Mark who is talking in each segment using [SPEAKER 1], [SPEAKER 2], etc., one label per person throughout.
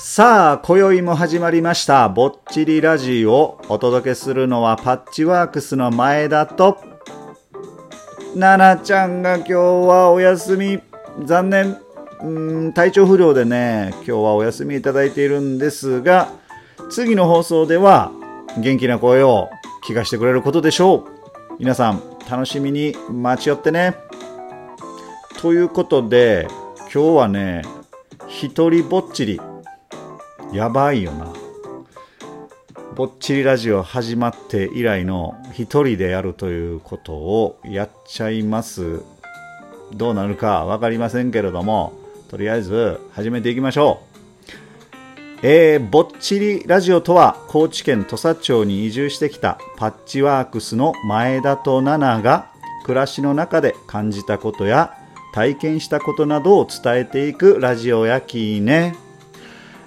[SPEAKER 1] さあ、今宵も始まりました、ぼっちりラジオをお届けするのはパッチワークスの前田と、奈々ちゃんが今日はお休み、残念、うん体調不良でね、今日はお休みいただいているんですが、次の放送では元気な声を聞かせてくれることでしょう。皆さん、楽しみに待ち寄ってね。ということで、今日はね、一人ぼっちり。やばいよな。ぼっちりラジオ始まって以来の一人でやるということをやっちゃいます。どうなるかわかりませんけれども、とりあえず始めていきましょう。えー、ぼっちりラジオとは高知県土佐町に移住してきたパッチワークスの前田と奈々が暮らしの中で感じたことや体験したことなどを伝えていくラジオやきね。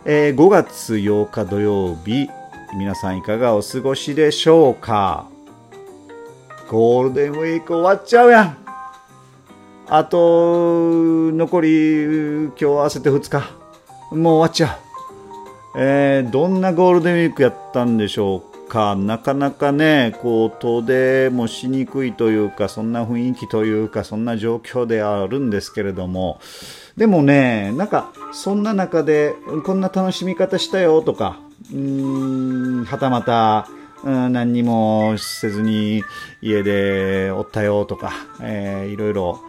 [SPEAKER 1] えー5月8日土曜日皆さんいかがお過ごしでしょうか？ゴールデンウィーク終わっちゃうやん。あと残り今日合わせて2日。もう終わっちゃう。えーどんなゴールデンウィークやったんでしょうかなかなかねこう遠出もしにくいというかそんな雰囲気というかそんな状況であるんですけれども。でもね、なんか、そんな中で、こんな楽しみ方したよとか、うーん、はたまた、何にもせずに家でおったよとか、えーいろいろ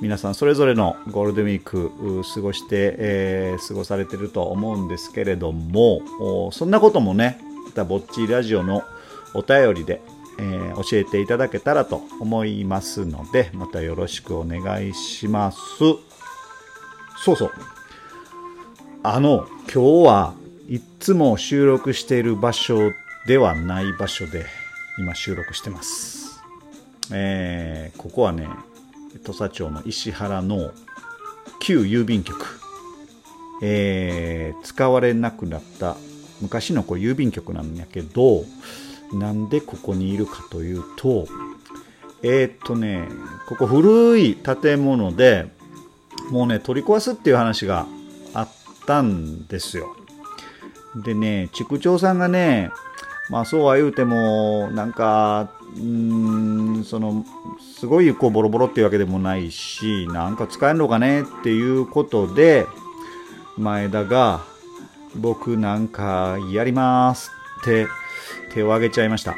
[SPEAKER 1] 皆さんそれぞれのゴールデンウィーク過ごして、えー過ごされてると思うんですけれども、そんなこともね、またぼっちラジオのお便りで、えー教えていただけたらと思いますので、またよろしくお願いします。そうそう。あの、今日はいつも収録している場所ではない場所で今収録してます。えーここはね、土佐町の石原の旧郵便局。えー使われなくなった昔のこう郵便局なんやけど、なんでここにいるかというと、えーっとね、ここ古い建物で、もうね、取り壊すっていう話があったんですよ。でね、地区長さんがね、まあそうは言うても、なんか、うん、その、すごいこうボロボロっていうわけでもないし、なんか使えるのかねっていうことで、前田が、僕なんかやりますって手を挙げちゃいました。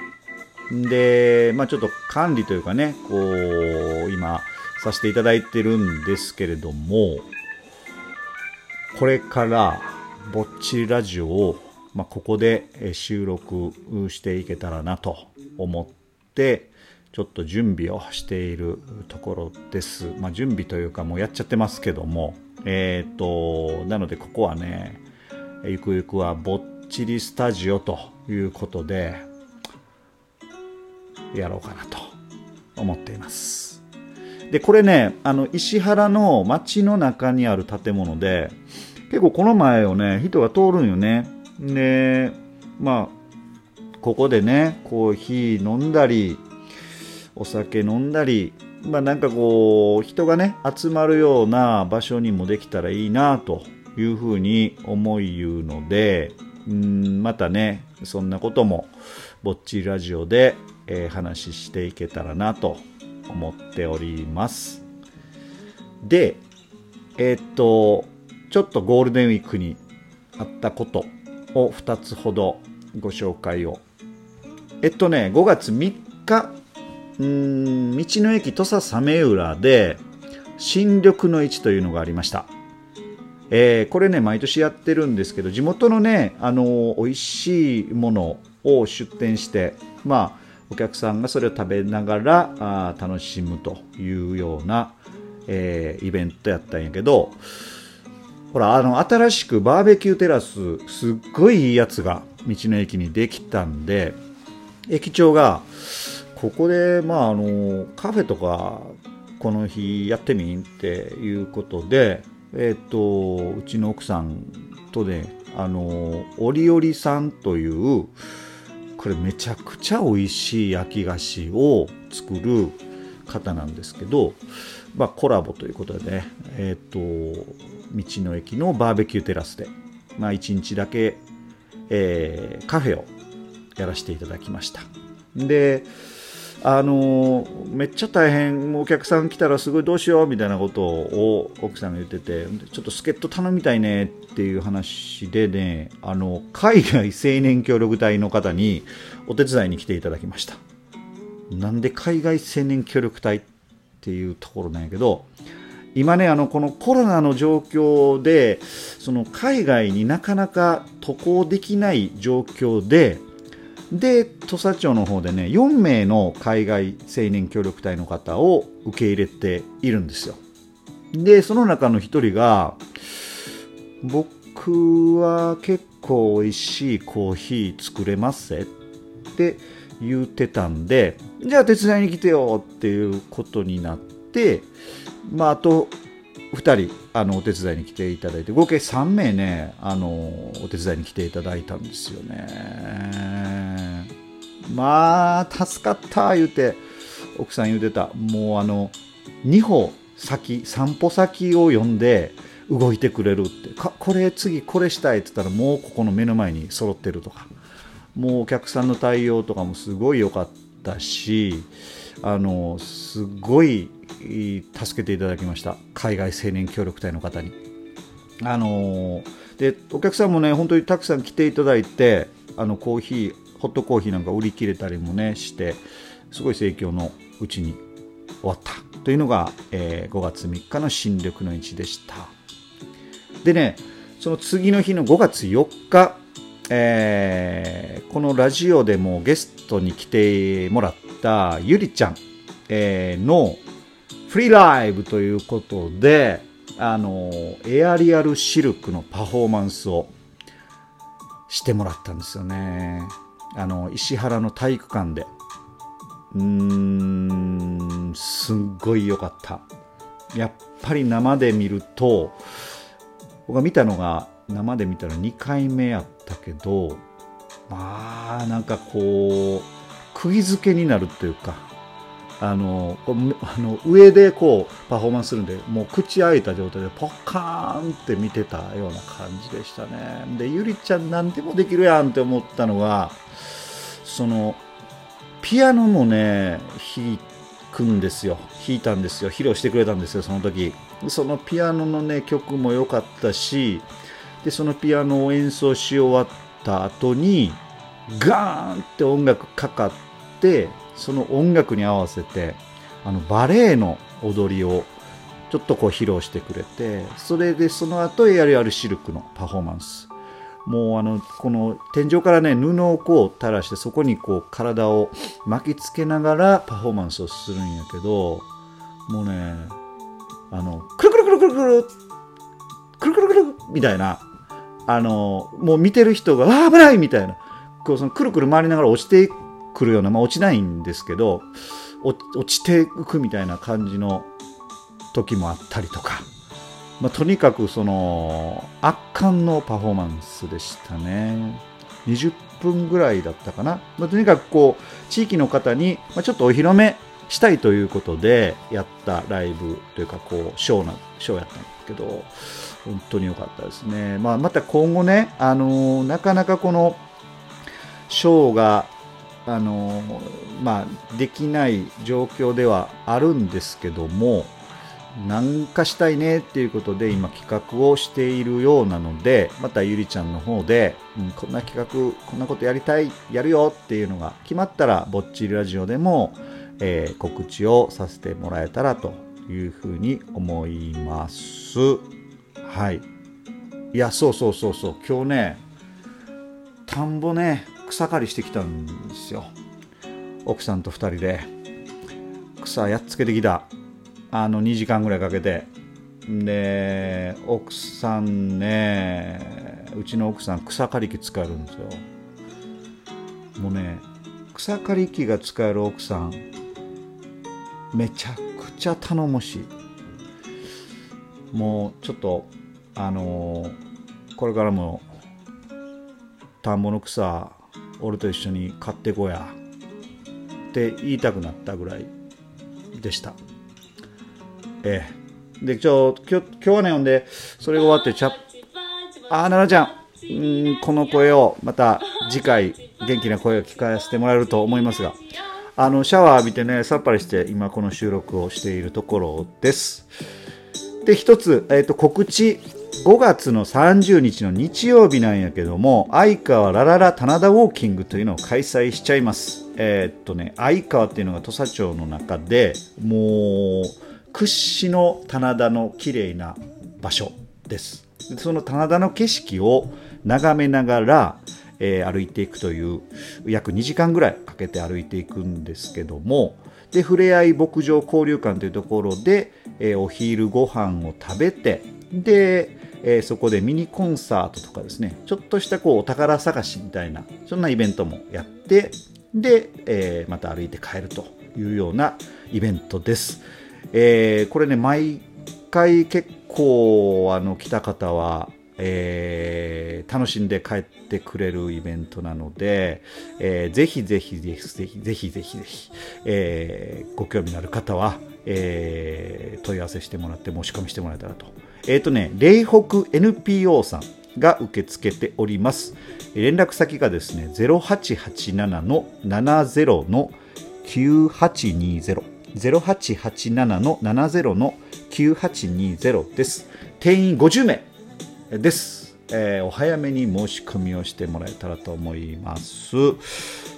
[SPEAKER 1] で、まあちょっと管理というかね、こう、今、させていただいてるんですけれども、これから、ぼっちラジオを、まあ、ここで収録していけたらなと思って、ちょっと準備をしているところです。まあ、準備というかもうやっちゃってますけども、えっ、と、なのでここはね、ゆくゆくはぼっちりスタジオということで、やろうかなと思っています。で、これね、あの、石原の街の中にある建物で、結構この前をね、人が通るんよね。で、まあ、ここでね、コーヒー飲んだり、お酒飲んだり、まあなんかこう、人がね、集まるような場所にもできたらいいなというふうに思い言うので、うん、またね、そんなことも、ぼっちラジオで、えー話していけたらなと思っております。で、えーっと、ちょっとゴールデンウィークにあったことを2つほどご紹介を。えっとね、5月3日、うん、道の駅土佐早明浦で新緑の市というのがありました。えーこれね、毎年やってるんですけど、地元のね、あのー美味しいものを出店して、まあ、お客さんがそれを食べながらあ楽しむというような、えーイベントやったんやけど、ほら、あの、新しくバーベキューテラス、すっごいいいやつが道の駅にできたんで、駅長が、ここで、まあ、あの、カフェとか、この日やってみんっていうことで、えっ、と、うちの奥さんとね、あの、おりおりさんという、これめちゃくちゃ美味しい焼き菓子を作る方なんですけど、まあ、コラボということでね、えっ、と、道の駅のバーベキューテラスでまあ、1日だけ、えー、カフェをやらせていただきました。であのめっちゃ大変お客さん来たらすごいどうしようみたいなことを奥さんが言っててちょっと助っ人頼みたいねっていう話でねあの海外青年協力隊の方にお手伝いに来ていただきました。なんで海外青年協力隊っていうところなんやけど今ねあのこのコロナの状況でその海外になかなか渡航できない状況でで土佐町の方でね4名の海外青年協力隊の方を受け入れているんですよ。でその中の1人が僕は結構美味しいコーヒー作れますって言ってたんでじゃあ手伝いに来てよっていうことになってまああと2人あのお手伝いに来ていただいて合計3名ねあのお手伝いに来ていただいたんですよね。まあ助かった言うて奥さん言うてた。もうあの2歩先3歩先を呼んで動いてくれるって。かこれ次これしたいって言ったらもうここの目の前に揃ってるとか。もうお客さんの対応とかもすごい良かったしあのすごい助けていただきました。海外青年協力隊の方に。あのでお客さんもね本当にたくさん来ていただいてあのコーヒーホットコーヒーなんか売り切れたりもねしてすごい盛況のうちに終わったというのが、えー、5月3日の新緑の市でしたでねその次の日の5月4日、えー、このラジオでもゲストに来てもらったゆりちゃん、えー、のフリーライブということで、あの、エアリアルシルクのパフォーマンスをしてもらったんですよね。あの、石原の体育館で。うーん、すっごい良かった。やっぱり生で見ると、僕が見たのが生で見たら2回目やったけど、まあ、なんかこう、釘付けになるというか、あの あの上でこうパフォーマンスするんでもう口開いた状態でポッカーンって見てたような感じでしたね。でゆりちゃん何でもできるやんって思ったのがそのピアノもね弾くんですよ。弾いたんですよ。披露してくれたんですよその時。そのピアノのね曲も良かったしでそのピアノを演奏し終わった後にガーンって音楽かかってその音楽に合わせてあのバレエの踊りをちょっとこう披露してくれてそれでその後やるやるシルクのパフォーマンス。もうあのこの天井からね布をこう垂らしてそこにこう体を巻きつけながらパフォーマンスをするんやけどもうねあのくるくるくるくるくるくるくるくるみたいなあのもう見てる人がああ危ない！みたいなこうそのくるくる回りながら落ちていくるような、まあ、落ちないんですけど落ちていくみたいな感じの時もあったりとか、まあ、とにかくその圧巻のパフォーマンスでしたね。20分ぐらいだったかな、まあ、とにかくこう地域の方に、ま、ちょっとお披露目したいということでやったライブというかこうショーなショーやったんですけど本当に良かったですね、まあ、また今後ね、あのー、なかなかこのショーがあのまあ、できない状況ではあるんですけども何かしたいねっていうことで今企画をしているようなのでまたゆりちゃんの方で、うん、こんな企画こんなことやりたいやるよっていうのが決まったらぼっちりラジオでも、えー、告知をさせてもらえたらというふうに思います。はい。いやそうそうそうそう。今日ね田んぼね草刈りしてきたんですよ。奥さんと2人で。草やっつけてきた。あの2時間ぐらいかけて。で奥さんねうちの奥さん草刈り機使えるんですよ。もうね草刈り機が使える奥さんめちゃくちゃ頼もしい。もうちょっとあの、これからも田んぼの草俺と一緒に買ってこやって言いたくなったぐらいでした。ええ。でちょ今日今日はねほんでそれが終わってチャあ奈々ちゃんうんこの声をまた次回元気な声を聞かせてもらえると思いますがあのシャワー浴びてねさっぱりして今この収録をしているところです。で一つ、えーと、告知5月の30日の日曜日なんやけども相川ラララ棚田ウォーキングというのを開催しちゃいます。えー、っとね相川っていうのが土佐町の中でもう屈指の棚田の綺麗な場所です。その棚田の景色を眺めながら、えー、歩いていくという約2時間ぐらいかけて歩いていくんですけどもでふれあい牧場交流館というところで、えー、お昼ご飯を食べてで、えー、そこでミニコンサートとかですねちょっとしたこうお宝探しみたいなそんなイベントもやってで、えー、また歩いて帰るというようなイベントです。えー、これね毎回結構あの来た方はえー、楽しんで帰ってくれるイベントなので、えー、ぜひぜひぜひぜひぜひぜひぜひ、えー、ご興味のある方は、えー、問い合わせしてもらって申し込みしてもらえたらと。えっ、ー、とね、霊北 NPO さんが受け付けております。連絡先がですね、0887の70の9820。0887の70の9820です。定員50名です。えー、お早めに申し込みをしてもらえたらと思います。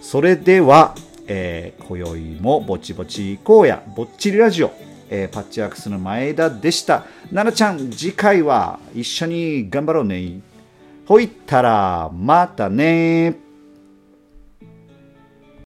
[SPEAKER 1] それでは、えー、今宵もぼちぼち行こうや、ぼっちりラジオ、えー、パッチワークスの前田でした。奈々ちゃん、次回は一緒に頑張ろうね。ほいったら、またね